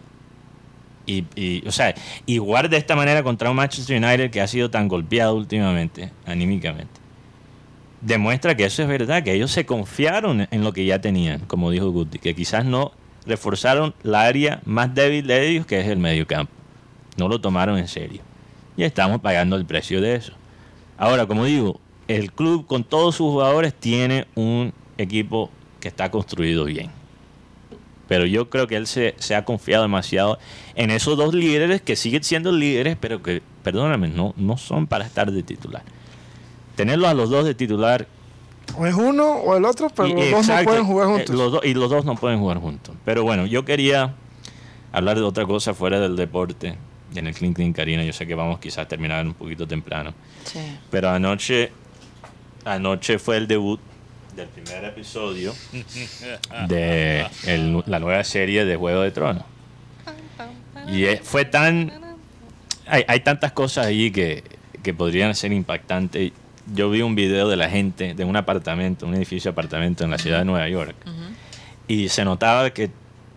C: y, y, o sea, y de esta manera contra un Manchester United que ha sido tan golpeado últimamente, anímicamente, demuestra que eso es verdad, que ellos se confiaron en lo que ya tenían, como dijo Guti, que quizás no reforzaron la área más débil de ellos, que es el mediocampo. No lo tomaron en serio. Y estamos pagando el precio de eso. Ahora, como digo, el club con todos sus jugadores tiene un equipo que está construido bien. Pero yo creo que él se, se ha confiado demasiado en esos dos líderes que siguen siendo líderes, pero que, perdóname, no, no son para estar de titular. Tenerlos a los dos de titular.
D: O es uno o el otro, pero
C: y-
D: los dos no pueden jugar
C: eh,
D: juntos.
C: los y los dos no pueden jugar juntos. Pero bueno, yo quería hablar de otra cosa fuera del deporte. En el Clean Clean Karina, yo sé que vamos quizás a terminar un poquito temprano.
B: Sí.
C: Pero anoche, anoche fue el debut del primer episodio de el- la nueva serie de Juego de Tronos. Y fue tan... Hay, hay tantas cosas ahí que, que podrían ser impactantes. Yo vi un video de la gente de un apartamento, un edificio de apartamento en la ciudad de Nueva York. Y se notaba que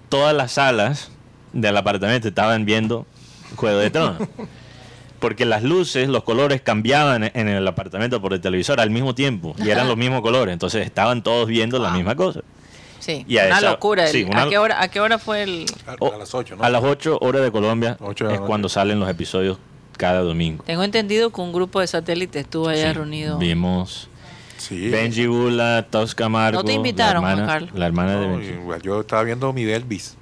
C: todas las salas del apartamento estaban viendo Juego de Tronos. porque las luces, los colores cambiaban en el apartamento por el televisor al mismo tiempo y eran los mismos colores, entonces estaban todos viendo la misma cosa.
B: Sí,
C: Y a
B: una
C: esa-
B: locura.
C: sí,
B: El-
C: una-
B: ¿A, qué hora, ¿A qué hora fue el...?
E: A,
C: O-
E: a las 8, ¿no?
C: A las 8 horas de Colombia
E: de
C: es
E: noche.
C: cuando salen los episodios cada domingo.
B: Tengo entendido que un grupo de satélites estuvo allá
C: Sí,
B: reunido.
C: Vimos
E: Sí.
C: Benji Bula, Tosca Marco.
B: No te invitaron,
C: la
B: Juan
C: hermana,
B: Carlos.
C: La hermana de
E: No,
C: Benji.
E: igual yo estaba viendo mi Elvis.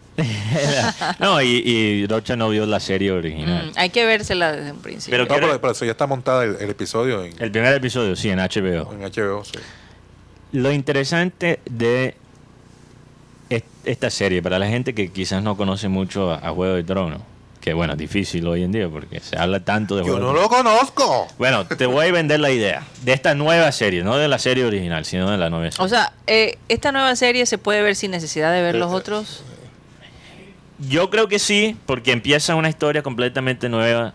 C: No, y, y Rocha no vio la serie original.
B: Mm, hay que vérsela desde un principio.
C: Pero
E: No, pero, pero eso ya está montada el, el episodio en,
C: El primer episodio, sí, en HBO.
E: en HBO. Sí.
C: Lo interesante de est- esta serie, para la gente que quizás no conoce mucho a, a Juego de Tronos, que bueno, es difícil hoy en día porque se habla tanto de
E: Yo
C: Juego
E: no
C: de
E: lo conozco.
C: Bueno, te voy a vender la idea de esta nueva serie, no de la serie original, sino de la nueva serie.
B: o sea, eh, esta nueva serie se puede ver sin necesidad de ver los otros.
C: Yo creo que sí, porque empieza una historia completamente nueva.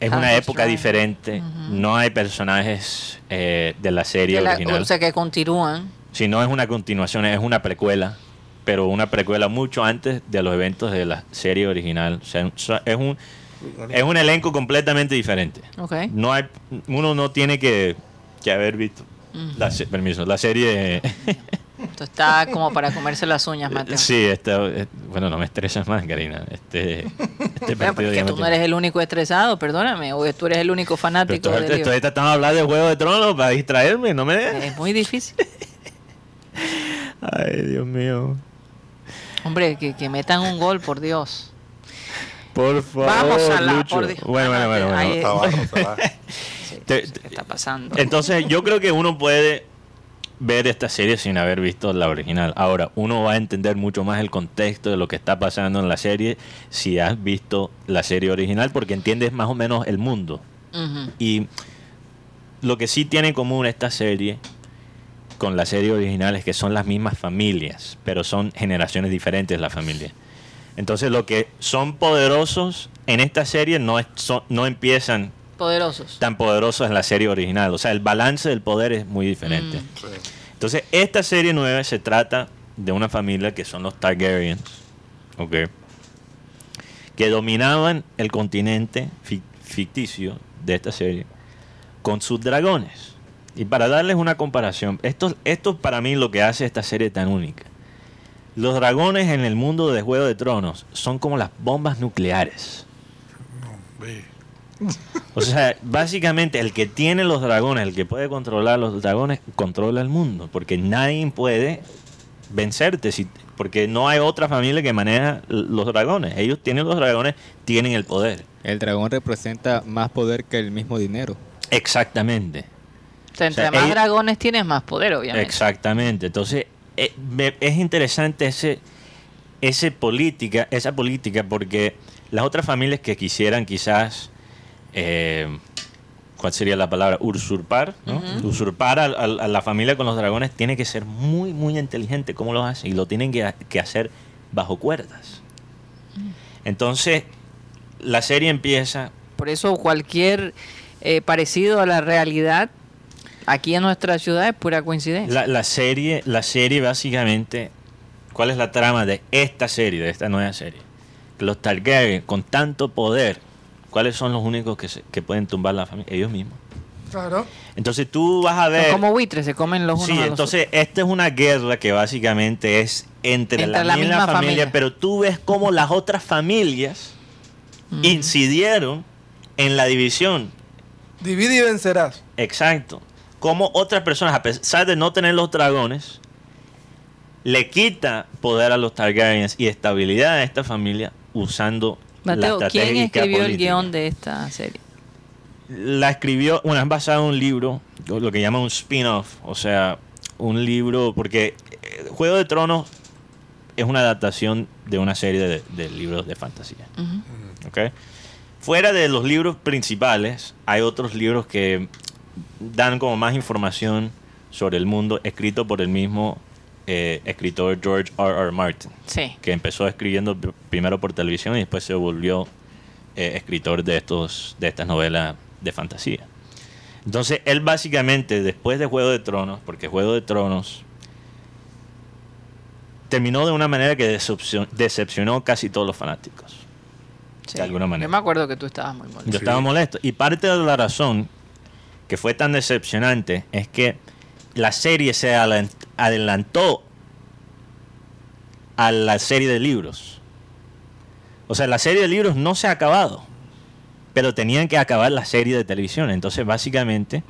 C: Es
B: House
C: una época diferente. No hay personajes eh, de la serie
B: de la-
C: original.
B: o sea, que continúan.
C: Si no es una continuación, es una precuela. Pero una precuela mucho antes de los eventos de la serie original. O sea, es un, es un elenco completamente diferente.
B: Ok.
C: No hay, uno no tiene que, que haber visto la, se- permiso, la serie.
B: Esto está como para comerse las uñas, Mateo.
C: sí, eh, bueno, no me estresas más, Karina. Este, este partido
B: pero es
C: ya
B: que
C: me
B: tú no eres el único estresado, perdóname, o tú eres el único
C: Pero
B: fanático
C: estoy,
B: del
C: estoy
B: libro.
C: tratando de hablar de Juego de Tronos para distraerme, no me dejes.
B: Es muy difícil.
C: Ay, Dios mío.
B: Hombre, que, que metan un gol, por Dios.
C: Por favor,
B: Vamos a la-
C: Lucho.
B: por Dios.
C: Bueno, bueno, bueno. bueno.
B: Ay,
E: Está abajo, está abajo.
B: Sí,
C: Te-
B: no sé ¿Qué está pasando?
C: Entonces, yo creo que uno puede ver esta serie sin haber visto la original. Ahora, uno va a entender mucho más el contexto de lo que está pasando en la serie si has visto la serie original, porque entiendes más o menos el mundo. Y lo que sí tiene en común esta serie con la serie original es que son las mismas familias, pero son generaciones diferentes las familias. Entonces, lo que son poderosos en esta serie no, es- son- no empiezan
B: Poderosos.
C: tan poderosos en la serie original. O sea, el balance del poder es muy diferente.
B: Mm.
E: Sí.
C: Entonces, esta serie nueva se trata de una familia que son los Targaryens, ¿ok? Que dominaban el continente fic- ficticio de esta serie con sus dragones. Y para darles una comparación, esto, esto para mí lo que hace esta serie tan única. Los dragones en el mundo de Juego de Tronos son como las bombas nucleares.
E: Ve.
C: O sea, básicamente el que tiene los dragones, el que puede controlar los dragones, controla el mundo. Porque nadie puede vencerte. Si, porque no hay otra familia que maneja los dragones. Ellos tienen los dragones, tienen el poder.
F: El dragón representa más poder que el mismo dinero.
C: Exactamente.
B: O sea, entre
C: O sea,
B: más
C: ellos-
B: dragones tienes más poder, obviamente.
C: Exactamente. Entonces, eh, me- es interesante ese, ese política, esa política, porque las otras familias que quisieran quizás, eh, ¿cuál sería la palabra? Usurpar, ¿no? Usurpar a, a- a la familia con los dragones tiene que ser muy, muy inteligente cómo lo hace y lo tienen que, que hacer bajo cuerdas. Entonces, la serie empieza
B: Por eso cualquier eh, parecido a la realidad aquí en nuestra ciudad es pura coincidencia.
C: La, la serie, la serie básicamente, ¿cuál es la trama de esta serie, de esta nueva serie? Los Targaryen, con tanto poder, ¿cuáles son los únicos que, se- que pueden tumbar la familia? Ellos mismos.
D: Claro.
C: Entonces tú vas a ver...
B: como buitres, se comen los unos
C: Sí,
B: a los
C: entonces esta es una guerra que básicamente es entre,
B: Entre
C: la,
B: la
C: misma,
B: misma
C: familia,
B: familia.
C: pero tú ves cómo las otras familias
B: otros.
C: incidieron en la división
D: Divide y vencerás.
C: Exacto. Como otras personas, a pesar de no tener los dragones, le quita poder a los Targaryens y estabilidad a esta familia usando
B: Mateo, ¿quién escribió el guion de esta serie?
C: La escribió, bueno, es basado en un libro, lo que llaman un spin-off, o sea, un libro, porque eh, Juego de Tronos es una adaptación de una serie de, de libros de fantasía. ¿ok? Fuera de los libros principales, hay otros libros que dan como más información sobre el mundo, escrito por el mismo eh, escritor George R. R. Martin,
B: Sí.
C: que empezó escribiendo pr- primero por televisión y después se volvió eh, escritor de, estos, de estas novelas de fantasía. Entonces, él básicamente, después de Juego de Tronos, porque Juego de Tronos terminó de una manera que decepcion- decepcionó casi todos los fanáticos.
B: Sí.
C: de alguna manera.
B: Yo me acuerdo que tú estabas muy molesto.
C: Yo estaba molesto. Y parte de la razón que fue tan decepcionante es que la serie se adelan- adelantó a la serie de libros. O sea, la serie de libros no se ha acabado, pero tenían que acabar la serie de televisión. Entonces, básicamente,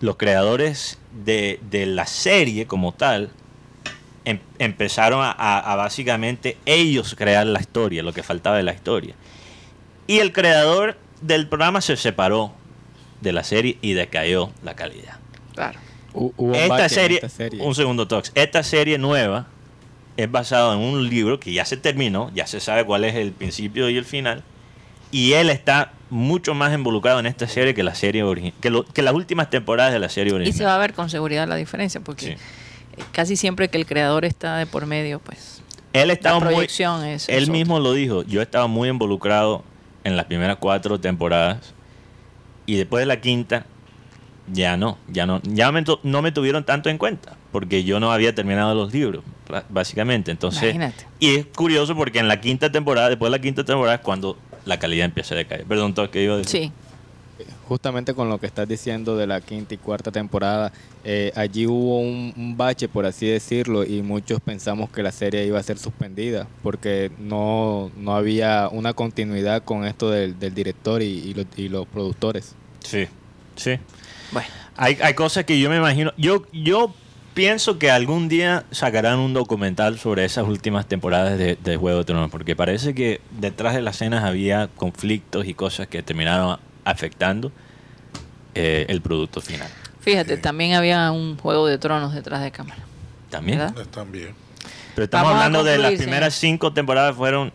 C: los creadores de, la serie como tal em- empezaron a, a- a básicamente ellos crear la historia, lo que faltaba de la historia. Y el creador del programa se separó de la serie y decayó la calidad.
B: Claro.
F: Hubo
C: Esta serie,
F: esta serie.
C: un segundo tox, esta serie nueva es basada en un libro que ya se terminó, ya se sabe cuál es el principio y el final, y él está mucho más involucrado en esta serie que la serie que, lo- que las últimas temporadas de la serie
B: Y
C: original.
B: se va a ver con seguridad la diferencia, porque
C: Sí.
B: casi siempre que el creador está de por medio, pues
C: Él estaba
B: la
C: muy,
B: es.
C: él mismo lo dijo, yo estaba muy involucrado en las primeras cuatro temporadas y después de la quinta ya no, ya no, ya me no me tuvieron tanto en cuenta porque yo no había terminado los libros, básicamente. Entonces,
B: Imagínate.
C: y es curioso porque en la quinta temporada, después de la quinta temporada es cuando la calidad empieza a decaer. Perdón, Todd, ¿qué iba a decir?
B: Sí,
F: Justamente con lo que estás diciendo de la quinta y cuarta temporada, eh, allí hubo un, un bache, por así decirlo, y muchos pensamos que la serie iba a ser suspendida porque no, no había una continuidad con esto del, del director y, y los, y los productores.
C: Sí, sí.
B: Bueno.
C: Hay, hay cosas que yo me imagino. Yo, yo pienso que algún día sacarán un documental sobre esas últimas temporadas de, de Juego de Tronos, porque parece que detrás de las escenas había conflictos y cosas que terminaron afectando eh, el producto final.
B: Fíjate, también había un juego de tronos detrás de cámara.
C: También. Pero estamos
B: Vamos
C: hablando de las primeras
B: señor.
C: cinco temporadas fueron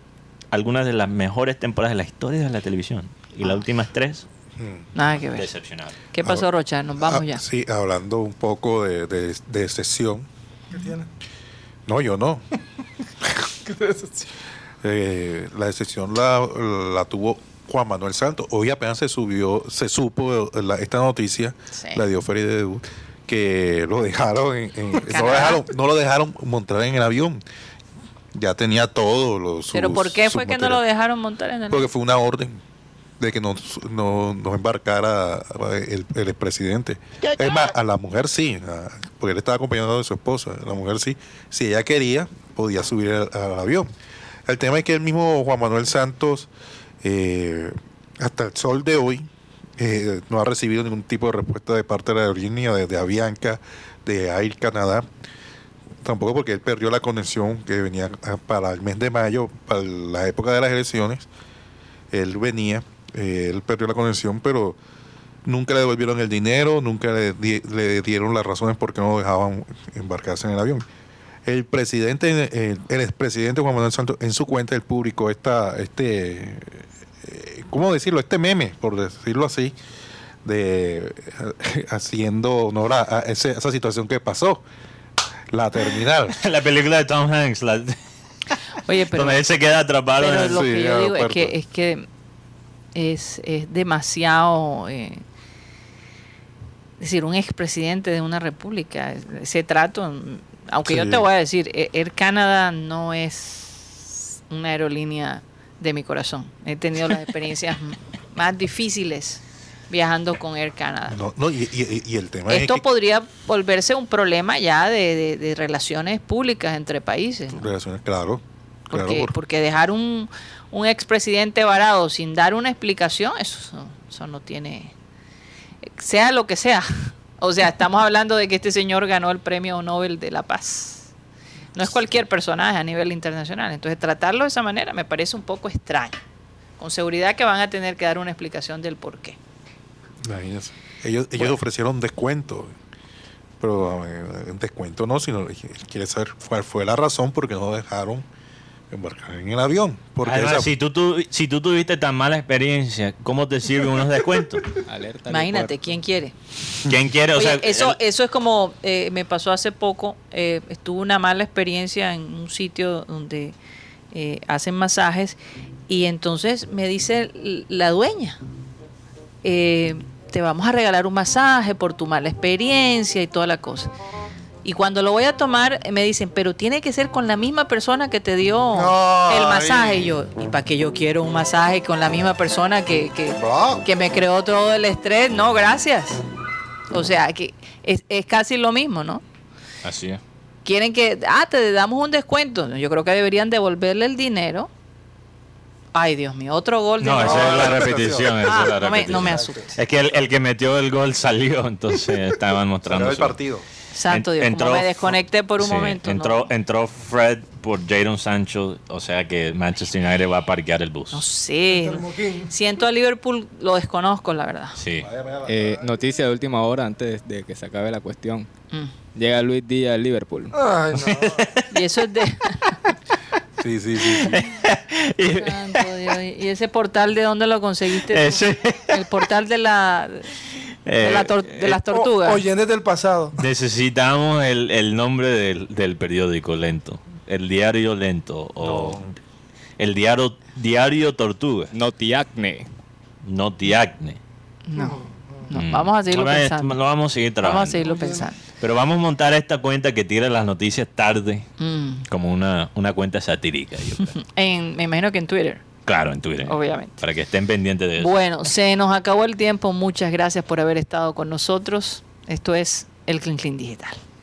C: algunas de las mejores temporadas de la historia de la televisión. Y
B: Ah.
C: las últimas tres,
E: Mm.
B: Nada que ver.
C: decepcionadas.
B: ¿Qué pasó, Rocha? Nos vamos
E: Ah,
B: ya.
E: Sí, hablando un poco de, de, de sesión.
D: ¿Qué tiene?
E: No, yo no.
D: ¿Qué decepción?
E: Eh, la excepción la, la tuvo Juan Manuel Santos. Hoy apenas se subió, se supo la- esta noticia,
B: Sí.
E: la dio Feri de debut, que lo dejaron, en- en- no, lo dejaron, no lo dejaron montar en el avión. Ya tenía todo. Los,
B: ¿Pero
E: sus-
B: por qué fue que no lo dejaron montar en el
E: Porque fue una orden de que no, no, no embarcara el, el expresidente. Es más, a la mujer sí, a- porque él estaba acompañado de su esposa. La mujer sí, si ella quería, podía subir al, al avión. El tema es que el mismo Juan Manuel Santos, eh, hasta el sol de hoy, eh, no ha recibido ningún tipo de respuesta de parte de la aerolínea, de, de Avianca, de Air Canadá. Tampoco porque él perdió la conexión que venía ah, para el mes de mayo, para la época de las elecciones. Él venía, eh, él perdió la conexión, pero nunca le devolvieron el dinero, nunca le, di- le dieron las razones por qué no lo dejaban embarcarse en el avión. El presidente, el, el expresidente Juan Manuel Santos, en su cuenta, él publicó esta, este, eh, ¿cómo decirlo? Este meme, por decirlo así, de eh, haciendo honor a, a ese- esa situación que pasó. La terminal.
C: la película de Tom Hanks, la-
B: Oye, pero,
C: donde él se queda atrapado en el-
B: lo
E: sí,
B: que yo digo es
E: aeropuerto.
B: que es, que es, es demasiado... eh, es decir, un expresidente de una república, ese trato, aunque yo te voy a decir, eh, Air Canada no es una aerolínea de mi corazón. He tenido las experiencias más difíciles viajando con Air Canada.
E: No, no, y, y- y el tema
B: Esto
E: es que
B: podría volverse un problema ya de, de- de relaciones públicas entre países. ¿no?
E: relaciones, claro, claro,
B: Porque,
E: por-
B: porque dejar un, un expresidente varado sin dar una explicación, eso, eso no tiene. Sea lo que sea. O sea, estamos hablando de que este señor ganó el premio Nobel de la Paz. No es cualquier personaje a nivel internacional. Entonces, tratarlo de esa manera me parece un poco extraño. Con seguridad que van a tener que dar una explicación del por qué.
E: Ellos, ellos
B: Bueno.
E: ofrecieron descuento. Pero eh, un descuento no, sino él quiere saber cuál fue la razón por qué no dejaron embarcar en el avión. Porque
C: Además,
E: esa-
C: si, tú, tu- si tú tuviste tan mala experiencia, ¿cómo te sirven unos descuentos?
F: Alerta
B: Imagínate. ¿quién quiere?
C: ¿Quién quiere? O
B: Oye,
C: sea,
B: eso,
C: el-
B: eso es como eh, me pasó hace poco. eh, estuve una mala experiencia en un sitio donde eh, hacen masajes y entonces me dice la dueña, eh, te vamos a regalar un masaje por tu mala experiencia y toda la cosa. Y cuando lo voy a tomar, eh, me dicen, pero tiene que ser con la misma persona que te dio el masaje. Y yo, ¿y para qué yo quiero un masaje con la misma persona que, que,
E: Ah.
B: que me creó todo el estrés? No, gracias. O sea, que es, es casi lo mismo, ¿no?
C: Así es.
B: Quieren que, ah, te damos un descuento. Yo creo que deberían devolverle el dinero. Ay, Dios mío, otro gol de
C: No, esa es la repetición. esa es la
B: no, me,
C: repetición.
B: no me asustes.
C: Es que el, el que metió el gol salió, entonces estaban mostrando.
E: El partido.
B: Santo
C: En-
B: Dios,
C: entró-
B: como me desconecté por un
C: sí,
B: momento.
C: Entró,
B: no,
C: entró Fred por Jadon Sancho, o sea que Manchester United va a parquear el bus.
B: no sé. Siento a Liverpool, lo desconozco, la verdad.
C: Sí.
F: Eh, noticia de última hora antes de que se acabe la cuestión.
B: Mm.
F: Llega Luis Díaz al Liverpool.
D: Ay, no.
B: Y eso es de.
E: Sí, sí, sí. sí.
B: Santo Dios. ¿Y ese portal de dónde lo conseguiste?
C: Ese-
B: El portal de, la, de, la tor- de las tortugas.
D: O- oyentes del pasado.
C: Necesitamos el, el nombre del, del periódico lento. El diario lento. O el diario, diario Tortuga.
F: Notiacne.
C: Notiacne.
B: no, no,
C: Mm.
B: vamos a seguirlo pensando.
C: Lo vamos a seguir trabajando.
B: Vamos a seguirlo pensando.
C: Pero vamos a montar esta cuenta que tira las noticias tarde
B: Mm.
C: como una, una cuenta satírica. yo creo.
B: En, me imagino que en Twitter,
C: claro, en Twitter.
B: obviamente.
C: Para que estén pendientes de eso.
B: Bueno, se nos acabó el tiempo. Muchas gracias por haber estado con nosotros. Esto es el Clean Clean Digital.
H: Digital.